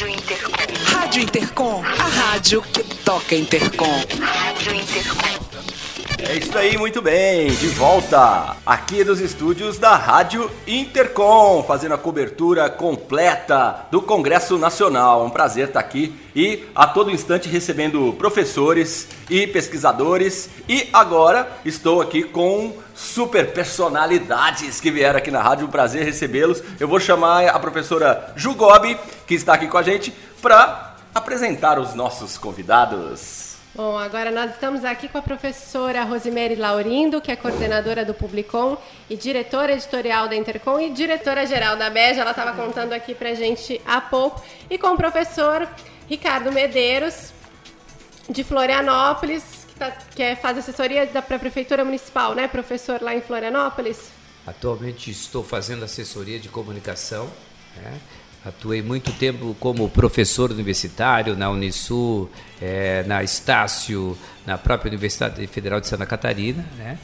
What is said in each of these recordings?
Rádio Intercom. Rádio Intercom, a rádio que toca Intercom. Rádio Intercom. É isso aí, muito bem. De volta aqui dos estúdios da Rádio Intercom, fazendo a cobertura completa do Congresso Nacional. Um prazer estar aqui e a todo instante recebendo professores e pesquisadores. E agora estou aqui com super personalidades que vieram aqui na rádio. Um prazer recebê-los. Eu vou chamar a professora Jugobi, que está aqui com a gente, para apresentar os nossos convidados. Bom, agora nós estamos aqui com a professora Rosemary Laurindo, que é coordenadora do Publicom e diretora editorial da Intercom e diretora-geral da BEJ. Ela estava contando aqui para gente há pouco. E com o professor Ricardo Medeiros, de Florianópolis, que, tá, que é, faz assessoria para a Prefeitura Municipal, né, professor, lá em Florianópolis? Atualmente estou fazendo assessoria de comunicação. Né? Atuei muito tempo como professor universitário na Unisul, é, na Estácio, na própria Universidade Federal de Santa Catarina, né?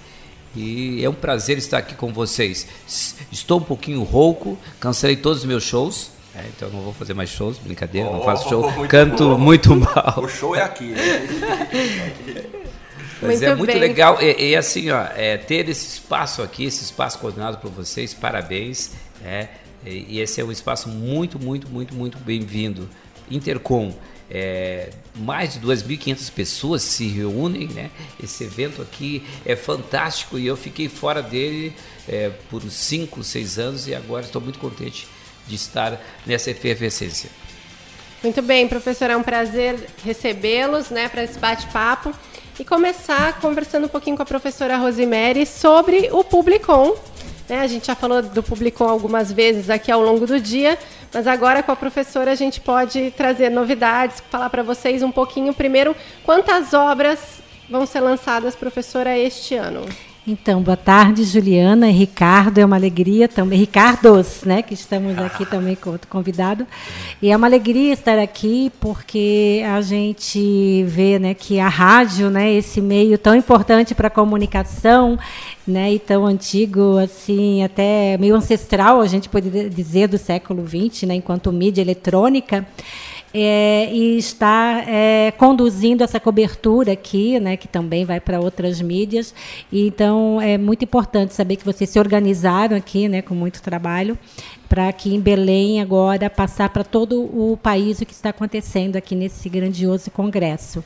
E é um prazer estar aqui com vocês. Estou um pouquinho rouco, cancelei todos os meus shows, é, então não vou fazer mais shows, brincadeira, oh, não faço show, muito canto bom. muito mal. O show é aqui, né? Mas muito é muito bem. legal e, e assim, ó, é, ter esse espaço aqui, esse espaço coordenado por vocês, parabéns. É, e esse é um espaço muito, muito, muito, muito bem-vindo. Intercom, é, mais de 2.500 pessoas se reúnem, né? Esse evento aqui é fantástico e eu fiquei fora dele é, por 5, 6 anos e agora estou muito contente de estar nessa efervescência. Muito bem, professor, é um prazer recebê-los né, para esse bate-papo e começar conversando um pouquinho com a professora Rosemary sobre o Publicom, né? A gente já falou do público algumas vezes aqui ao longo do dia, mas agora com a professora a gente pode trazer novidades, falar para vocês um pouquinho primeiro quantas obras vão ser lançadas, professora, este ano. Então, boa tarde, Juliana e Ricardo. É uma alegria também, Ricardos, né, que estamos aqui também com outro convidado. E é uma alegria estar aqui porque a gente vê, né, que a rádio, né, esse meio tão importante para a comunicação, né, e tão antigo, assim, até meio ancestral, a gente pode dizer, do século XX, né, enquanto mídia eletrônica é, e está é, conduzindo essa cobertura aqui, né, que também vai para outras mídias. E, então é muito importante saber que vocês se organizaram aqui, né, com muito trabalho, para aqui em Belém agora passar para todo o país o que está acontecendo aqui nesse grandioso congresso.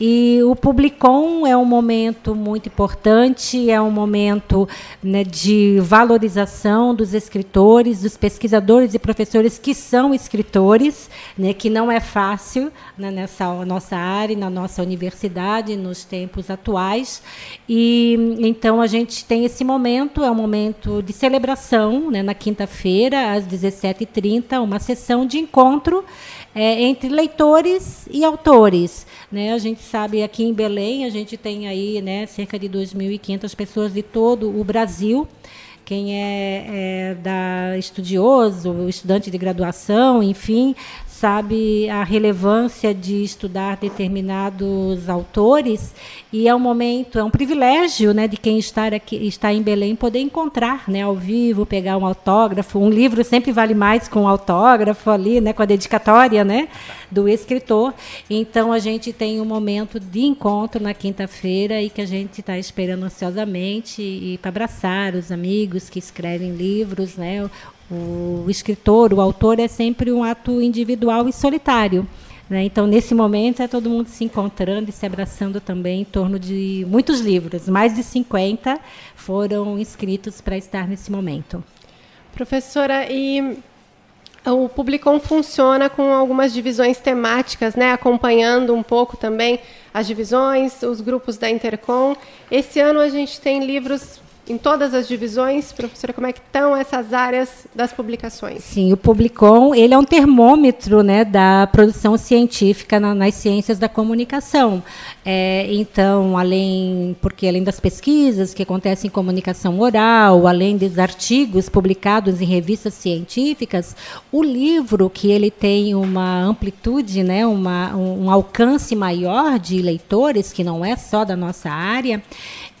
E o Publicom é um momento muito importante, é um momento né, de valorização dos escritores, dos pesquisadores e professores que são escritores, né, que não é fácil né, nessa nossa área, na nossa universidade, nos tempos atuais. E então a gente tem esse momento, é um momento de celebração, né, na quinta-feira às 17h30, uma sessão de encontro é, entre leitores e autores. Né? A gente sabe aqui em Belém, a gente tem aí né, cerca de 2.500 pessoas de todo o Brasil. Quem é, é da estudioso, estudante de graduação, enfim, sabe a relevância de estudar determinados autores e é um momento, é um privilégio, né, de quem está aqui, está em Belém poder encontrar, né, ao vivo, pegar um autógrafo. Um livro sempre vale mais com um autógrafo ali, né, com a dedicatória, né, do escritor. Então a gente tem um momento de encontro na quinta-feira e que a gente está esperando ansiosamente e para abraçar os amigos que escrevem livros, né, o escritor, o autor é sempre um ato individual e solitário. Né? Então, nesse momento, é todo mundo se encontrando e se abraçando também em torno de muitos livros. Mais de 50 foram escritos para estar nesse momento. Professora, e o Publicom funciona com algumas divisões temáticas, né? acompanhando um pouco também as divisões, os grupos da Intercom. Esse ano a gente tem livros em todas as divisões, professora, como é que estão essas áreas das publicações? Sim, o Publicom ele é um termômetro né, da produção científica na, nas ciências da comunicação. É, então, além, porque além das pesquisas que acontecem em comunicação oral, além dos artigos publicados em revistas científicas, o livro que ele tem uma amplitude, né, uma, um, um alcance maior de leitores, que não é só da nossa área,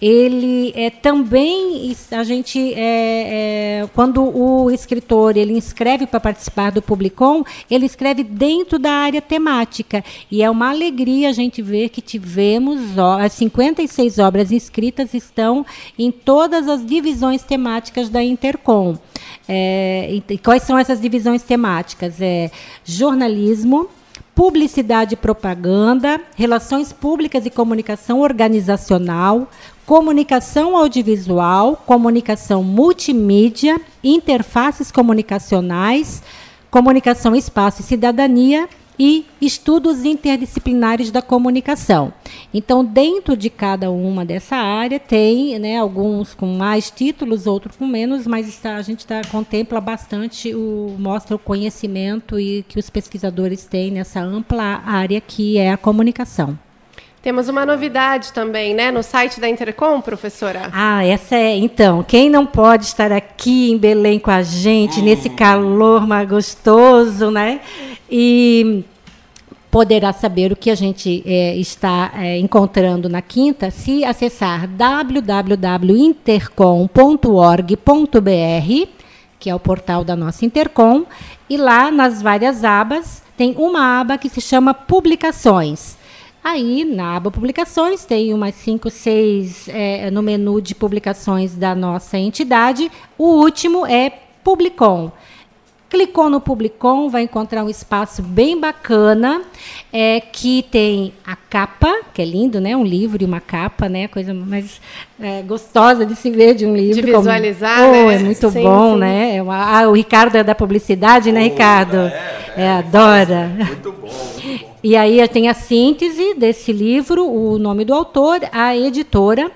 ele é também a gente, é, é, quando o escritor ele inscreve para participar do Publicom, ele escreve dentro da área temática. E é uma alegria a gente ver que tivemos ó, as 56 obras inscritas estão em todas as divisões temáticas da Intercom. É, e quais são essas divisões temáticas? É jornalismo, publicidade e propaganda, relações públicas e comunicação organizacional, comunicação audiovisual, comunicação multimídia, interfaces comunicacionais, comunicação espaço e cidadania e estudos interdisciplinares da comunicação. Então, dentro de cada uma dessa área tem, né, alguns com mais títulos, outros com menos, mas está, a gente tá, contempla bastante o mostra o conhecimento e que os pesquisadores têm nessa ampla área que é a comunicação. Temos uma novidade também, né, no site da Intercom, professora. Ah, essa é. Então, quem não pode estar aqui em Belém com a gente, hum. nesse calor mais gostoso, né? E poderá saber o que a gente é, está é, encontrando na quinta se acessar www.intercom.org.br, que é o portal da nossa Intercom, e lá nas várias abas tem uma aba que se chama Publicações. Aí, na aba Publicações, tem umas 5, 6 é, no menu de publicações da nossa entidade. O último é Publicom. Clicou no Publicom, vai encontrar um espaço bem bacana, é, que tem a capa, que é lindo, né? Um livro e uma capa, né? Coisa mais é, gostosa de se ver de um livro. De visualizar, como... oh, né? É muito sim, bom, sim. né? É uma... Ah, o Ricardo é da publicidade, né, Ricardo? É, é, é adora. Muito bom, muito bom. E aí tem a síntese desse livro, o nome do autor, a editora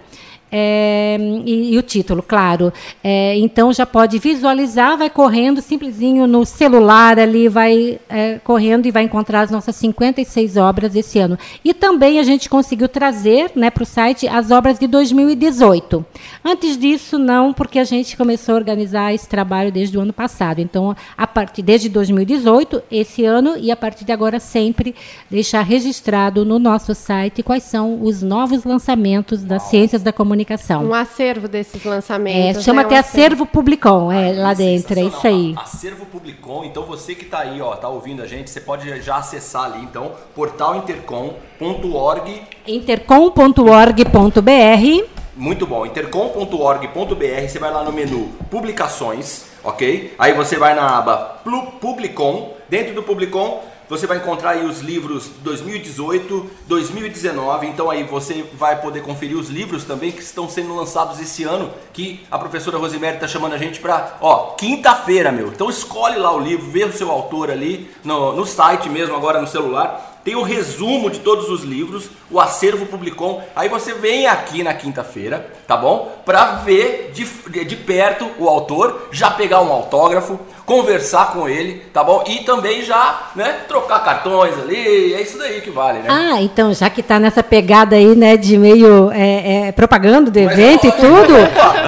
é, e, e, o título, claro. É, então já pode visualizar, vai correndo simplesinho no celular ali, vai é, correndo e vai encontrar as nossas 56 obras esse ano. E também a gente conseguiu trazer né, para o site as obras de 2018. Antes disso, não, porque a gente começou a organizar esse trabalho desde o ano passado. Então, a partir desde 2018, esse ano, e a partir de agora sempre deixar registrado no nosso site quais são os novos lançamentos das ciências da comunicação comunicação. Um acervo desses lançamentos. É, chama né? até um acervo, acervo Publicom, é, lá dentro, é isso aí. Acervo Publicom, então você que está aí, ó, tá ouvindo a gente, você pode já acessar ali, então, portalintercom.org. intercom.org.br Muito bom, intercom.org.br, você vai lá no menu Publicações, ok? Aí você vai na aba Publicom, dentro do Publicom você vai encontrar aí os livros 2018, 2019. Então aí você vai poder conferir os livros também que estão sendo lançados esse ano, que a professora Rosemary está chamando a gente para, ó, quinta-feira, meu. Então escolhe lá o livro, vê o seu autor ali no, no site mesmo, agora no celular tem o resumo de todos os livros, o acervo Publicom. Aí você vem aqui na quinta-feira, tá bom? Para ver de, de perto o autor, já pegar um autógrafo, conversar com ele, tá bom? E também já, né, trocar cartões ali, é isso daí que vale, né? Ah, então já que tá nessa pegada aí, né, de meio é, é, propaganda do evento Mas, e tudo,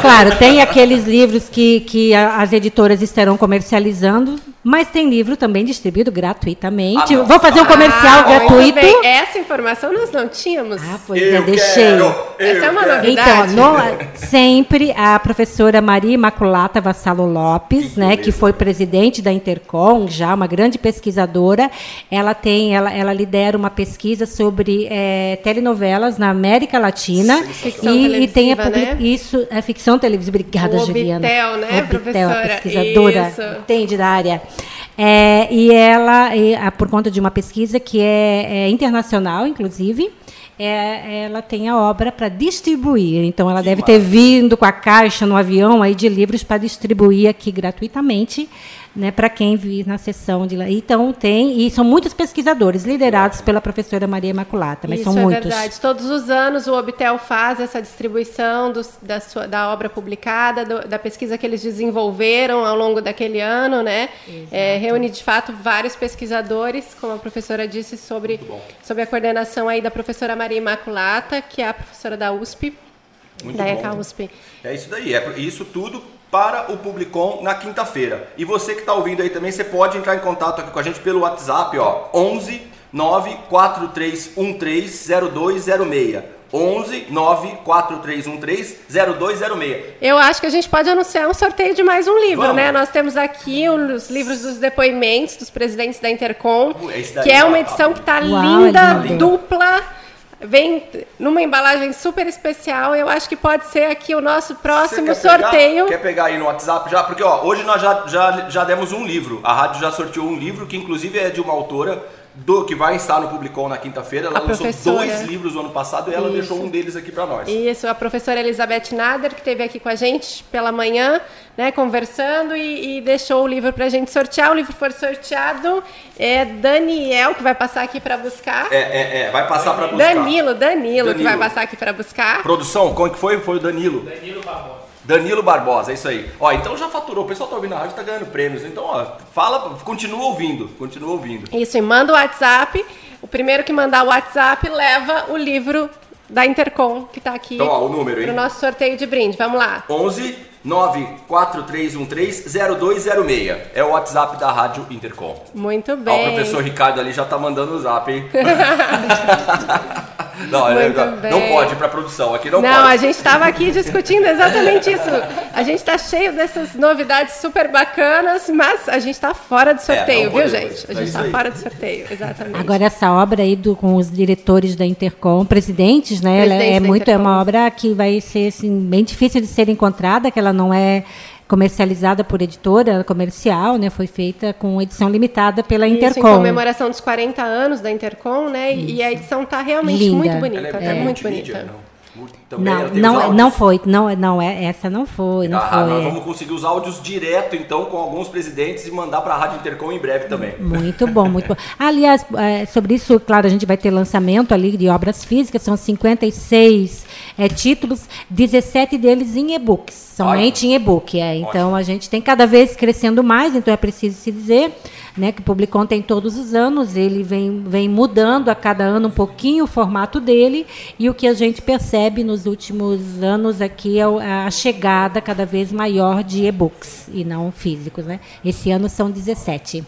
claro, tem aqueles livros que, que as editoras estarão comercializando, mas tem livro também distribuído gratuitamente. Ah, Vou fazer um comercial ah, gratuito. Bem, essa informação nós não tínhamos. Ah, pois eu é, deixei. Quero, essa é uma quero. novidade. Então, no, sempre a professora Maria Imaculata Vassalo Lopes, que né, que foi presidente da Intercom, já uma grande pesquisadora, ela tem, ela, ela lidera uma pesquisa sobre é, telenovelas na América Latina e, e, tem a né? isso é ficção televisiva. Obrigada, o Juliana. Obitel, né, Obitel, professora? pesquisadora, isso. entende da área. É, e ela, e, por conta de uma pesquisa que é, é internacional, inclusive, é, ela tem a obra para distribuir. Então, ela que deve maravilha. ter vindo com a caixa no avião aí de livros para distribuir aqui gratuitamente né, para quem vir na sessão de lá. Então tem, e são muitos pesquisadores liderados pela professora Maria Imaculata, mas Isso são é muitos. verdade. Todos os anos o Obtel faz essa distribuição do, da, sua, da obra publicada, do, da pesquisa que eles desenvolveram ao longo daquele ano, né? É, reúne de fato vários pesquisadores, como a professora disse, sobre, sobre a coordenação aí da professora Maria Imaculata, que é a professora da USP. Muito da ECA USP. É isso daí, é isso tudo para o Publicom na quinta-feira. E você que está ouvindo aí também, você pode entrar em contato aqui com a gente pelo WhatsApp, ó, 11 943130206. 11 94313 0206. Eu acho que a gente pode anunciar um sorteio de mais um livro, Vamos. né? Nós temos aqui os livros dos depoimentos dos presidentes da Intercom, que é uma tá- edição que está Uau, linda, é lindo. dupla. Vem numa embalagem super especial. Eu acho que pode ser aqui o nosso próximo quer sorteio. Pegar, quer pegar aí no WhatsApp já? Porque ó, hoje nós já, já, já demos um livro. A rádio já sorteou um livro que inclusive é de uma autora do, que vai estar no Publicom na quinta-feira. Ela A lançou professora. dois livros no ano passado e ela Isso. deixou um deles aqui para nós. Isso, a professora Elizabeth Nader, que esteve aqui com a gente pela manhã, né, conversando e, e deixou o livro para a gente sortear. O livro foi sorteado. É Daniel, que vai passar aqui para buscar. É, é, é, vai passar para buscar. Danilo, Danilo, que Danilo. vai passar aqui para buscar. Produção, como que foi? Foi o Danilo. Danilo Barbosa. Danilo Barbosa, é isso aí. Ó, então já faturou. O pessoal tá ouvindo a rádio, tá ganhando prêmios. Então, ó, fala, continua ouvindo, continua ouvindo. Isso, e manda o WhatsApp. O primeiro que mandar o WhatsApp leva o livro da Intercom, que está aqui Então, ó, o número, hein? pro nosso sorteio de brinde. Vamos lá. 11 94313 0206. É o WhatsApp da Rádio Intercom. Muito Ó, o bem. professor Ricardo ali já tá mandando o zap, hein? não, não bem. pode ir pra produção, aqui não, Não, pode. a gente estava aqui discutindo exatamente isso. A gente está cheio dessas novidades super bacanas, mas a gente está fora do sorteio, É, não viu, gente? A É gente está aí. fora do sorteio, exatamente. Agora essa obra aí do, com os diretores da Intercom, presidentes, né? Ela Presidentes é muito é uma Intercom. obra que vai ser assim, bem difícil de ser encontrada, que ela não é comercializada por editora comercial, né? Foi feita com edição limitada pela Isso, em Intercom. comemoração dos 40 anos da Intercom, né? E a edição está realmente Linda. muito Ela bonita, é, é muito bonita. não. Também ela Não, os não, áudios. não foi, não, não é essa não foi, não Ah, foi. nós é. vamos conseguir os áudios direto, então, com alguns presidentes e mandar pra Rádio Intercom em breve também. Muito bom, muito bom. Aliás, é, sobre isso, claro, a gente vai ter lançamento ali de obras físicas, são 56 é, títulos, 17 deles em e-books, somente em e-book. É. Então a gente tem cada vez crescendo mais, então é preciso se dizer né, que o Publicon tem todos os anos, ele vem, vem mudando a cada ano um pouquinho o formato dele, e o que a gente percebe nos últimos anos aqui é o- a chegada cada vez maior de e-books, e não físicos. Né? Esse ano são 17.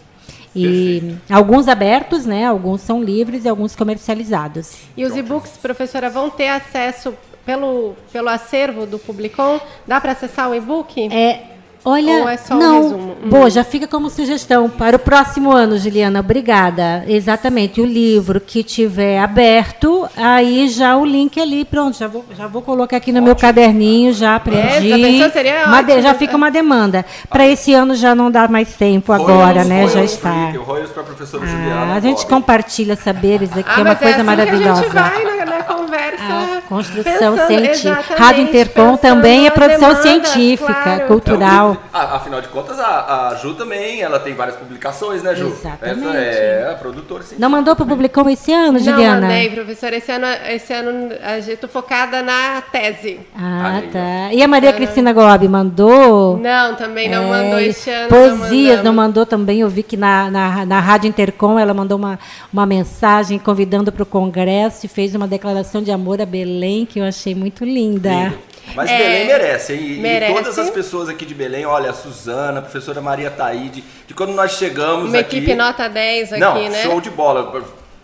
E alguns abertos, né? Alguns são livres e alguns comercializados. E os e-books, professora, vão ter acesso pelo, pelo acervo do Publicom? Dá para acessar o e-book? É, olha, Ou é só um não. resumo? Hum. Boa, já fica como sugestão para o próximo ano, Juliana. Obrigada. Exatamente, o livro que tiver aberto, aí já o link ali, pronto, já vou, já vou colocar aqui no meu caderninho, já aprendi. já pensou? Seria Uma de- ótimo. já fica uma demanda. Para esse ano já não dá mais tempo agora, Royals, né? Já Royals está. Freak, Royals pra professora Juliana. Ah, a gente Bob. compartilha saberes aqui, Ah, é uma mas coisa assim maravilhosa. Que a gente vai na, na conversa. A construção pensando- científica. Rádio Intercom também é produção demandas, científica, claro. cultural. Ah, afinal de contas, a, a Ju também, ela tem várias publicações, né, Ju? Exatamente. Essa é a produtora científica. Não mandou para o Publicom esse ano, Não Juliana? mandei, professora. Esse ano, esse ano a gente tô focada na tese. Ah, Aí, tá. E a Maria Cristina Gobi mandou? Não, também não É, mandou este ano. Poesias não mandamos. mandou também. Eu vi que na, na, na Rádio Intercom ela mandou uma, uma mensagem convidando para o Congresso e fez uma declaração de amor a Belém que eu achei muito linda. Lindo. Mas É, Belém merece, hein? E- merece. E todas as pessoas aqui de Belém, olha, a Suzana, a professora Maria Taíde, de quando nós chegamos Uma aqui... equipe nota 10 aqui, Não, né? show de bola.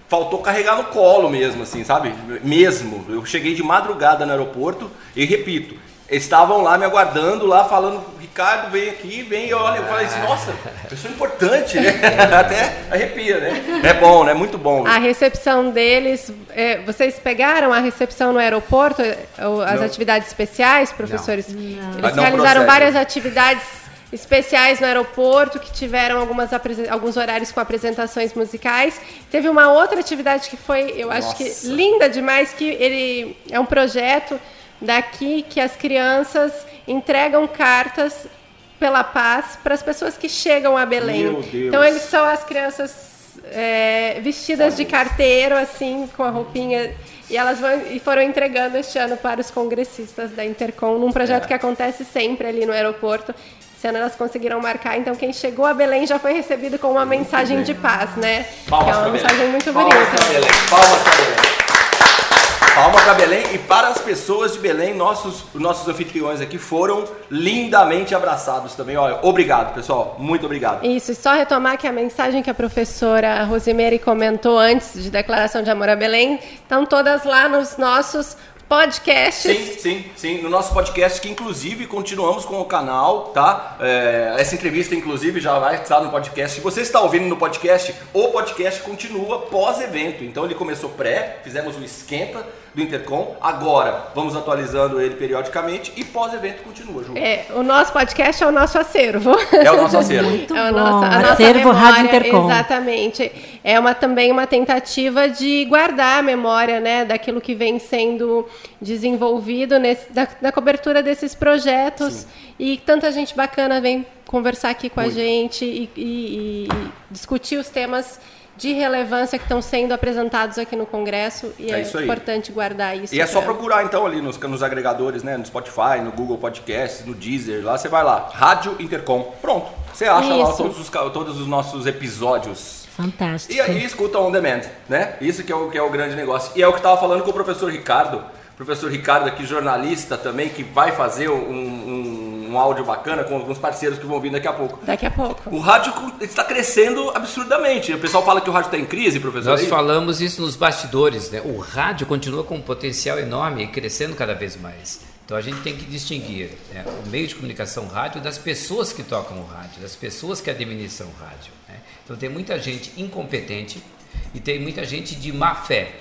Faltou carregar no colo mesmo, assim, sabe? Mesmo. Eu cheguei de madrugada no aeroporto e repito, estavam lá me aguardando, lá falando, Ricardo, vem aqui, vem, e olha, eu falei assim, nossa, pessoa importante, né? Até arrepia, né? É bom, né? Muito bom. A recepção deles, é, vocês pegaram a recepção no aeroporto, é, as Não. atividades especiais, professores? Ah, Eles não realizaram procede. várias atividades especiais no aeroporto, que tiveram algumas alguns horários com apresentações musicais. Teve uma outra atividade que foi, eu acho que Nossa. linda demais, que ele é um projeto daqui que as crianças entregam cartas pela paz para as pessoas que chegam a Belém. Então eles são as crianças é, vestidas de carteiro, assim, com a roupinha. E elas vão, e foram entregando este ano para os congressistas da Intercom, num projeto É. que acontece sempre ali no aeroporto. Esse ano elas conseguiram marcar, então quem chegou a Belém já foi recebido com uma mensagem de paz, né? Palmas que é uma mensagem Belém. muito Palmas bonita. pra Belém. Palmas pra Belém. Palmas pra Belém e para as pessoas de Belém, nossos, nossos anfitriões aqui foram lindamente abraçados também. Olha, obrigado, pessoal. Muito obrigado. Isso, e só retomar que a mensagem que a professora Rosemary comentou antes de declaração de amor a Belém, estão todas lá nos nossos podcasts. Sim, sim, sim. No nosso podcast, que inclusive continuamos com o canal, tá? É, essa entrevista, inclusive, já vai estar no podcast. Se você está ouvindo no podcast, o podcast continua pós-evento. Então ele começou pré, fizemos o esquenta do Intercom. Agora vamos atualizando ele periodicamente e pós-evento continua, Ju. É, o nosso podcast é o nosso acervo. É o nosso acervo. Muito É o nosso- a nossa Acervo memória, Rádio Intercom. Exatamente. É uma, também uma tentativa de guardar a memória né, daquilo que vem sendo desenvolvido nesse, da, da cobertura desses projetos. E tanta gente bacana vem conversar aqui com a gente e, e- e discutir os temas de relevância que estão sendo apresentados aqui no Congresso. E É é, importante guardar isso. E é só procurar então ali nos, nos agregadores, né? No Spotify, no Google Podcasts, no Deezer, lá você vai lá, Rádio Intercom. Pronto. Você acha lá Isso. todos os, todos os nossos episódios. Fantástico. E aí escuta on demand, né? Isso que é o, que é o grande negócio. E é o que eu tava falando com o professor Ricardo. O professor Ricardo aqui, jornalista também, que vai fazer um, um, um áudio bacana com alguns parceiros que vão vir daqui a pouco. Daqui a pouco. O rádio está crescendo absurdamente. O pessoal fala que o rádio está em crise, professor. Nós Aí- falamos isso nos bastidores, né? O rádio continua com um potencial enorme e crescendo cada vez mais. Então a gente tem que distinguir né, o meio de comunicação rádio das pessoas que tocam o rádio, das pessoas que administram o rádio. né? Então tem muita gente incompetente e tem muita gente de má fé.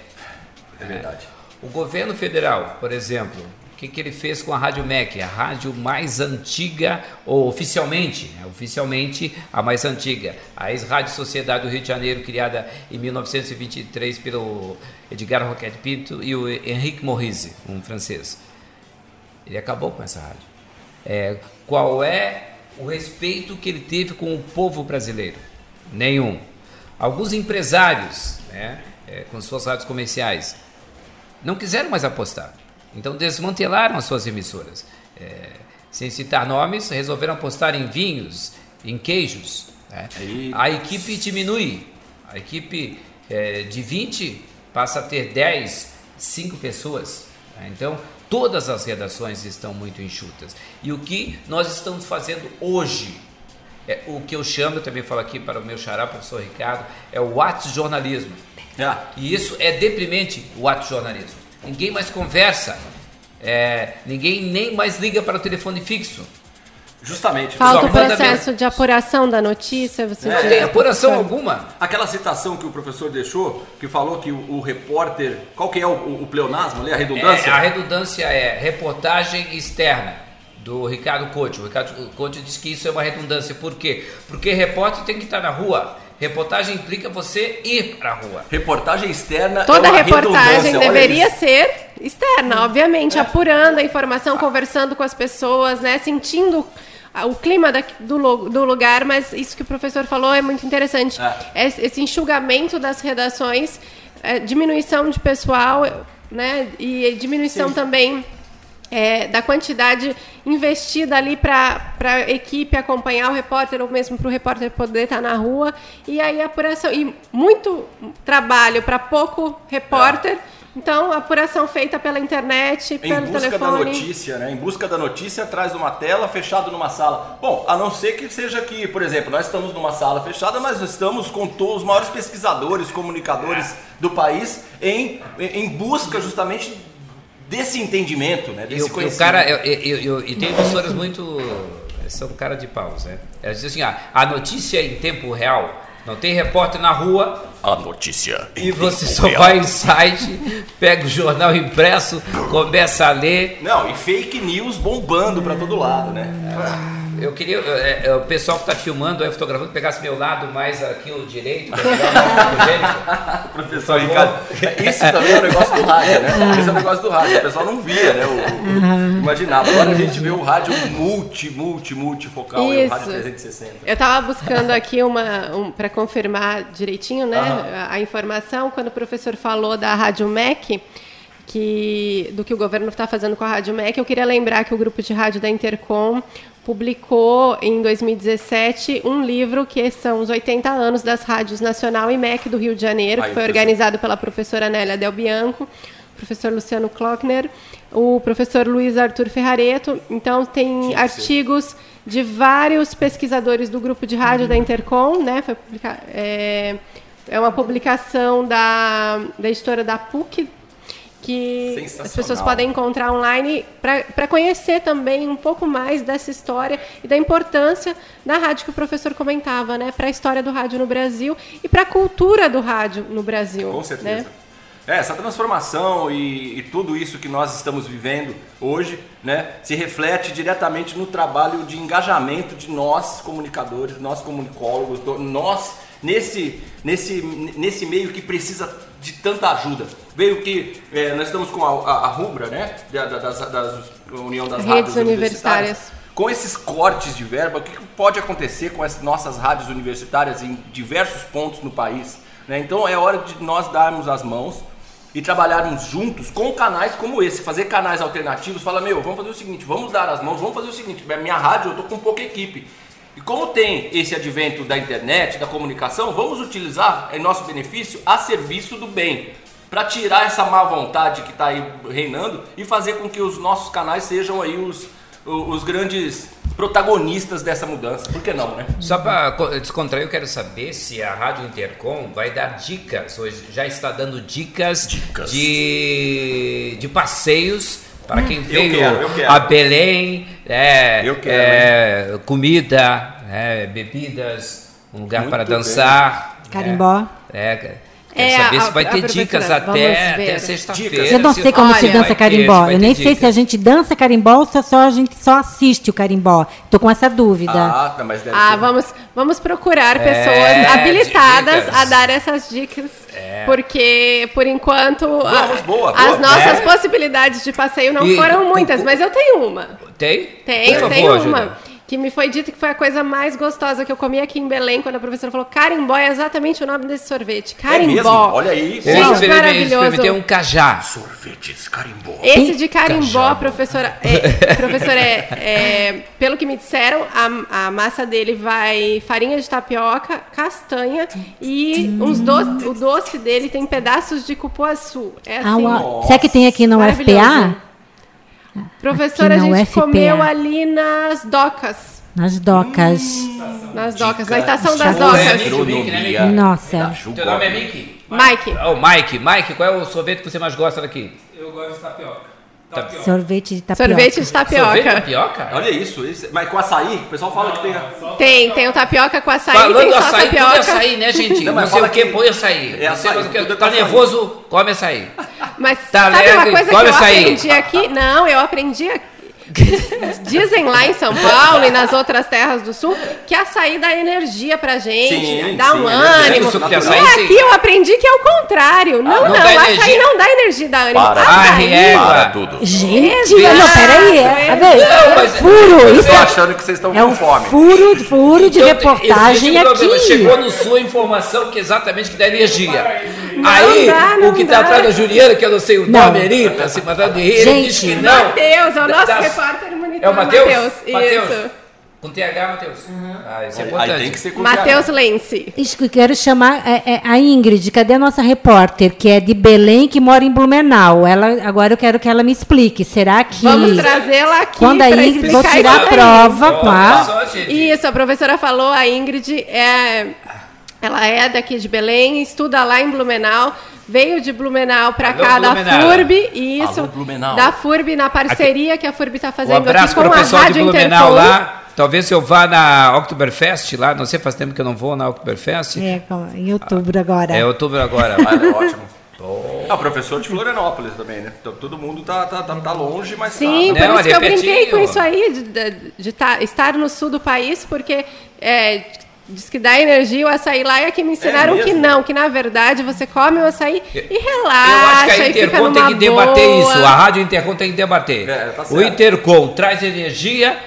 É verdade. O governo federal, por exemplo, o que, que ele fez com a Rádio MEC, a rádio mais antiga, ou oficialmente, né, oficialmente a mais antiga, a ex-Rádio Sociedade do Rio de Janeiro, criada em 1923 pelo Edgar Roquette Pinto e o Henrique Morrise, um francês. Ele acabou com essa rádio. É, qual é o respeito que ele teve com o povo brasileiro? Nenhum. Alguns empresários, né, é, com suas rádios comerciais, não quiseram mais apostar. Então desmantelaram as suas emissoras. É, sem citar nomes, resolveram apostar em vinhos, em queijos. né? A equipe diminui. A equipe é, de 20 passa a ter 10, 5 pessoas. né? Então todas as redações estão muito enxutas. E o que nós estamos fazendo hoje? É, o que eu chamo, eu também falo aqui para o meu xará, professor Ricardo, é o ato jornalismo. Ah, E isso é deprimente, o ato jornalismo. Ninguém mais conversa, é, ninguém nem mais liga para o telefone fixo. justamente. Falta o processo de apuração da notícia. Você É, Não tem apuração alguma. Aquela citação que o professor deixou, que falou que o, o repórter. Qual que é o, o, o pleonasmo ali? A redundância? É, a redundância é reportagem externa do Ricardo Couto. O Ricardo Couto diz que isso é uma redundância. Por quê? Porque repórter tem que estar na rua. Reportagem implica você ir para a rua. Reportagem externa. Toda é uma reportagem deveria isso. ser externa, obviamente, apurando a informação, conversando com as pessoas, né, sentindo o clima da- do, lu- do lugar, mas isso que o professor falou é muito interessante. É. Esse, enxugamento das redações, é, diminuição de pessoal, né, e diminuição também é, da quantidade investida ali para a equipe acompanhar o repórter ou mesmo para o repórter poder estar na rua. E aí a apuração e muito trabalho para pouco repórter. Então a apuração feita pela internet Em pelo busca da telefone. notícia, né? Em busca da notícia atrás de uma tela, fechado numa sala. Bom, a não ser que seja que, por exemplo, nós estamos numa sala fechada, mas nós estamos com os maiores pesquisadores, comunicadores do país em, em busca justamente desse entendimento, né? Desse o, e o conhecimento. cara, eu, eu- eu- e tem emissoras muito. São cara de paus, né? Elas dizem assim: ah, a notícia é em tempo real. Não tem repórter na rua A notícia. em e você só real. vai em site, pega o jornal impresso, começa a ler. Não, e fake news bombando pra todo lado, né? Eu queria, é, é, o pessoal que está filmando, aí, fotografando, pegasse meu lado mais aqui o direito, para pegar o mais fotogênico. Professor Ricardo, isso também é um negócio do rádio, né? Esse é um negócio do rádio. O pessoal não via, né? O, o- imaginava. Agora a gente vê o rádio multi, multi, multifocal, é o Isso. rádio 360. eu estava buscando aqui uma um, para confirmar direitinho né Aham. a, a informação quando o professor falou da rádio MEC que do que o governo está fazendo com a Rádio MEC, eu queria lembrar que o grupo de rádio da Intercom publicou em 2017 um livro que são os 80 anos das rádios Nacional e MEC do Rio de Janeiro, Aí, que foi organizado pela professora Nélia Del Bianco, professor Luciano Klockner, o professor Luiz Arthur Ferrareto. Então tem artigos de vários pesquisadores do grupo de rádio da Intercom, né? Foi é, é uma publicação da, da editora da PUC que as pessoas podem encontrar online para conhecer também um pouco mais dessa história e da importância da rádio que o professor comentava, né, para a história do rádio no Brasil e para a cultura do rádio no Brasil. Com certeza. Né? É, essa transformação e, e, tudo isso que nós estamos vivendo hoje, né, se reflete diretamente no trabalho de engajamento de nós comunicadores, nós comunicólogos, nós nesse, nesse, nesse meio que precisa de tanta ajuda. Veio que é, nós estamos com a, a, a Rubra, né, da, das, das União das Redes Rádios Universitárias. universitárias. Com esses cortes de verba, o que pode acontecer com as nossas rádios universitárias em diversos pontos no país? Né? Então é hora de nós darmos as mãos e trabalharmos juntos com canais como esse, fazer canais alternativos, fala, meu, vamos fazer o seguinte, vamos dar as mãos, vamos fazer o seguinte, minha rádio eu tô com pouca equipe. E como tem esse advento da internet, da comunicação, vamos utilizar em nosso benefício a serviço do bem, para tirar essa má vontade que está aí reinando e fazer com que os nossos canais sejam aí os, os grandes protagonistas dessa mudança. Por que não, né? Só para descontrair, eu quero saber se a Rádio Intercom vai dar dicas, hoje já está dando dicas, dicas. De, de passeios para quem hum, veio quero, eu quero. a Belém, é, quero, é, comida, é, bebidas, um lugar Muito para dançar. Carimbó. É, é Quero é, saber a, se vai ter dicas até, até sexta-feira. Eu não sei como Olha, se dança carimbó. eu nem sei se a gente dança carimbó ou se só a gente só assiste o carimbó. Estou com essa dúvida. Ah, tá, mas deve ah ser... vamos, vamos procurar é, pessoas habilitadas dicas. a dar essas dicas. É. Porque, por enquanto, vamos, a, boa, as nossas é. possibilidades de passeio não e, foram muitas, mas eu tenho uma. Tem? Tenho, tenho uma que me foi dito que foi a coisa mais gostosa que eu comi aqui em Belém, quando a professora falou carimbó é exatamente o nome desse sorvete. Carimbó. É mesmo? Olha aí. Gente, eu experimentei um cajá. Sorvetes carimbó. Esse de carimbó, cajá. professora, é, professora, é, é, pelo que me disseram, a, a massa dele vai farinha de tapioca, castanha e uns doce, o doce dele tem pedaços de cupuaçu. É assim, ah, Será que tem aqui no UFPA? Professora, a gente UFPA. comeu ali nas docas. Nas docas. Hum, nas docas, na estação das docas. Nossa. Teu nome é Miki? Mike. Oh, Mike. Mike, qual é o sorvete que você mais gosta daqui? Eu gosto de tapioca. Tapioca. Sorvete de tapioca. Sorvete de tapioca. Sorvete de tapioca? Olha isso, isso. Mas com açaí? O pessoal fala não, que tem. Tem, tem o tapioca com açaí. Falando tem só açaí, tapioca. tudo é açaí, né, gente? Não, não sei o que, põe açaí. É açaí. Não sei o que, tá nervoso, come açaí. Mas tá sabe uma coisa que eu aprendi aqui? Não, eu aprendi aqui Dizem lá em São Paulo e nas outras terras do sul que açaí dá energia pra gente, sim, dá sim, um ânimo. É açaí, e aqui eu aprendi que é o contrário. Não, ah, não, não açaí não dá energia, dá ânimo. Para, açaí, é, para tudo. Gente, não, peraí. É, não, mas, furo. Isso é, achando que vocês estão é com fome. Furo, furo de então, reportagem aqui. Chegou no sua informação que exatamente que dá energia. Não Aí, dá, o que está atrás da Juliana, que eu não sei o nome ali, está se mandando de rir, ele diz que não. Matheus, é o nosso repórter monitor. É o Matheus? Isso. Com TH, Matheus. Uhum. Ah, isso é importante. Aí tem que ser com Matheus Lense. Isso que eu quero chamar é, é, a Ingrid. Cadê a nossa repórter, que é de Belém, que mora em Blumenau? Ela, agora eu quero que ela me explique. Será que. Vamos trazê-la aqui. Quando a Ingrid, vou tirar a prova com a. Isso, a professora falou, a Ingrid é. Ela é daqui de Belém, estuda lá em Blumenau veio de Blumenau para cá Blumenau. da FURB isso da FURB na parceria aqui. que a FURB está fazendo um abraço aqui com o pessoal de Blumenau Intercom. lá. Talvez eu vá na Oktoberfest lá, não sei, faz tempo que eu não vou na Oktoberfest. É, em outubro agora. É, outubro agora. é ótimo. Oh. Ah, professor de Florianópolis também, né? Então, todo mundo tá, tá, tá, tá longe, mas Sim, tá. por não, isso que eu brinquei com isso aí, de, de, de tá, estar no sul do país, porque é, Diz que dá energia o açaí lá e aqui me ensinaram é que não, que na verdade você come o açaí e relaxa. Eu acho que a Intercom tem que debater boa. isso. A Rádio Intercom tem que debater. É, tá o Intercom traz energia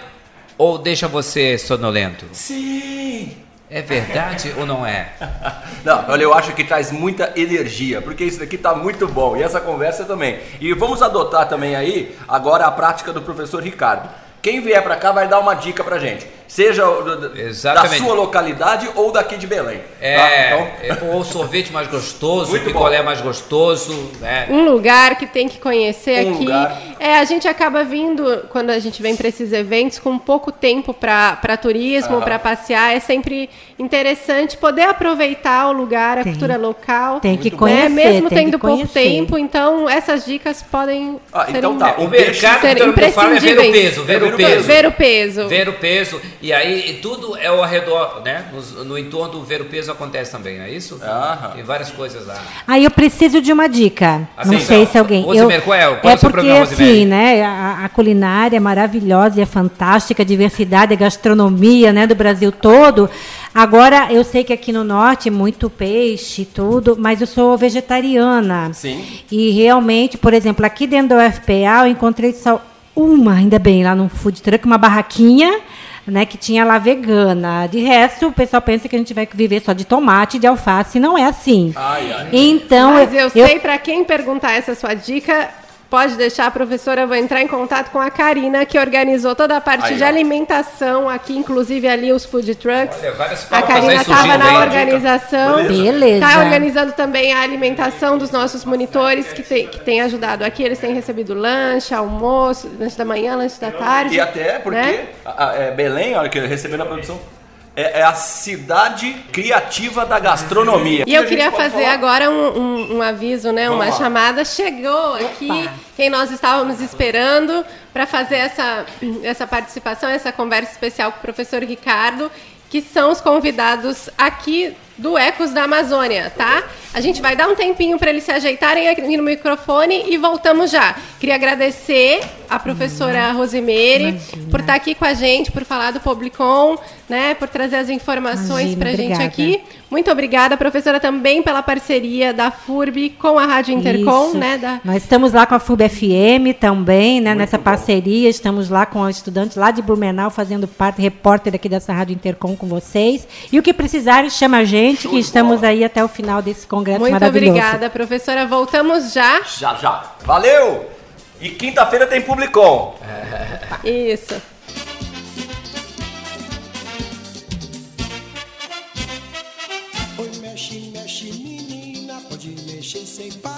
ou deixa você sonolento? Sim! É verdade ou não é? Não, olha, eu acho que traz muita energia, porque isso daqui tá muito bom e essa conversa também. E vamos adotar também aí agora a prática do professor Ricardo. Quem vier para cá vai dar uma dica pra gente. Seja da sua localidade ou daqui de Belém. É, tá? então... é ou sorvete mais gostoso, Muito picolé bom. mais gostoso. Né? Um lugar que tem que conhecer um aqui. Lugar. É, a gente acaba vindo, quando a gente vem para esses eventos, com pouco tempo para turismo, para passear. É sempre interessante poder aproveitar o lugar, a tem, cultura local. Tem que conhecer. Né? Mesmo tendo pouco tempo, então essas dicas podem ah, ser, então tá. o mercado ser imprescindíveis. É ver o peso, ver, ver o peso. Ver o peso. Ver o peso. E aí tudo é ao redor, né? No, no entorno do ver o peso acontece também, não é isso? Aham. Tem várias coisas lá. Aí eu preciso de uma dica. Assim, não sei se alguém. Rosimer, eu, qual é? Qual é, é porque assim, né? A, a, culinária é maravilhosa e é fantástica, a diversidade, a gastronomia, né? Do Brasil todo. Agora, eu sei que aqui no norte muito peixe e tudo, mas eu sou vegetariana. Sim. E realmente, por exemplo, aqui dentro do UFPA eu encontrei só uma, ainda bem, lá no food truck, uma barraquinha, né, que tinha lá vegana. De resto, o pessoal pensa que a gente vai viver só de tomate, de alface, não é assim. Ai, ai. Então, Mas eu, eu sei para quem perguntar essa sua dica, Pode deixar, professora, eu vou entrar em contato com a Karina, que organizou toda a parte Aí, de ó. alimentação aqui, inclusive ali os food trucks. Olha, a Karina estava na organização. Beleza. Está organizando também a alimentação dos nossos monitores, que tem, que tem ajudado aqui. Eles têm recebido lanche, almoço, lanche da manhã, lanche da tarde. E até porque né? a, a, é, Belém, olha que recebendo a produção é, é, a cidade criativa da gastronomia. E eu queria fazer falar? agora um, um, um, aviso, né? Vamos uma lá. chamada. Chegou aqui Opa. quem nós estávamos esperando para fazer essa, essa participação, essa conversa especial com o professor Ricardo, que são os convidados aqui do Ecos da Amazônia, tá? A gente vai dar um tempinho para eles se ajeitarem aqui no microfone e voltamos já. Queria agradecer a professora. Rosemary por estar aqui com a gente, por falar do Publicom, né, por trazer as informações para a gente aqui. Muito obrigada, professora, também pela parceria da FURB com a Rádio Intercom, Isso. né? Da... Nós estamos lá com a FURB FM também, né, nessa bom. parceria. Estamos lá com os estudantes lá de Blumenau, fazendo parte, repórter aqui dessa Rádio Intercom com vocês. E o que precisarem, chama a gente, Show que estamos bola. aí até o final desse congresso Muito maravilhoso. Muito obrigada, professora. Voltamos já. Já, já. Valeu! E quinta-feira tem Publicom. Isso. Oi, mexe, mexe, menina, pode mexer sem parar.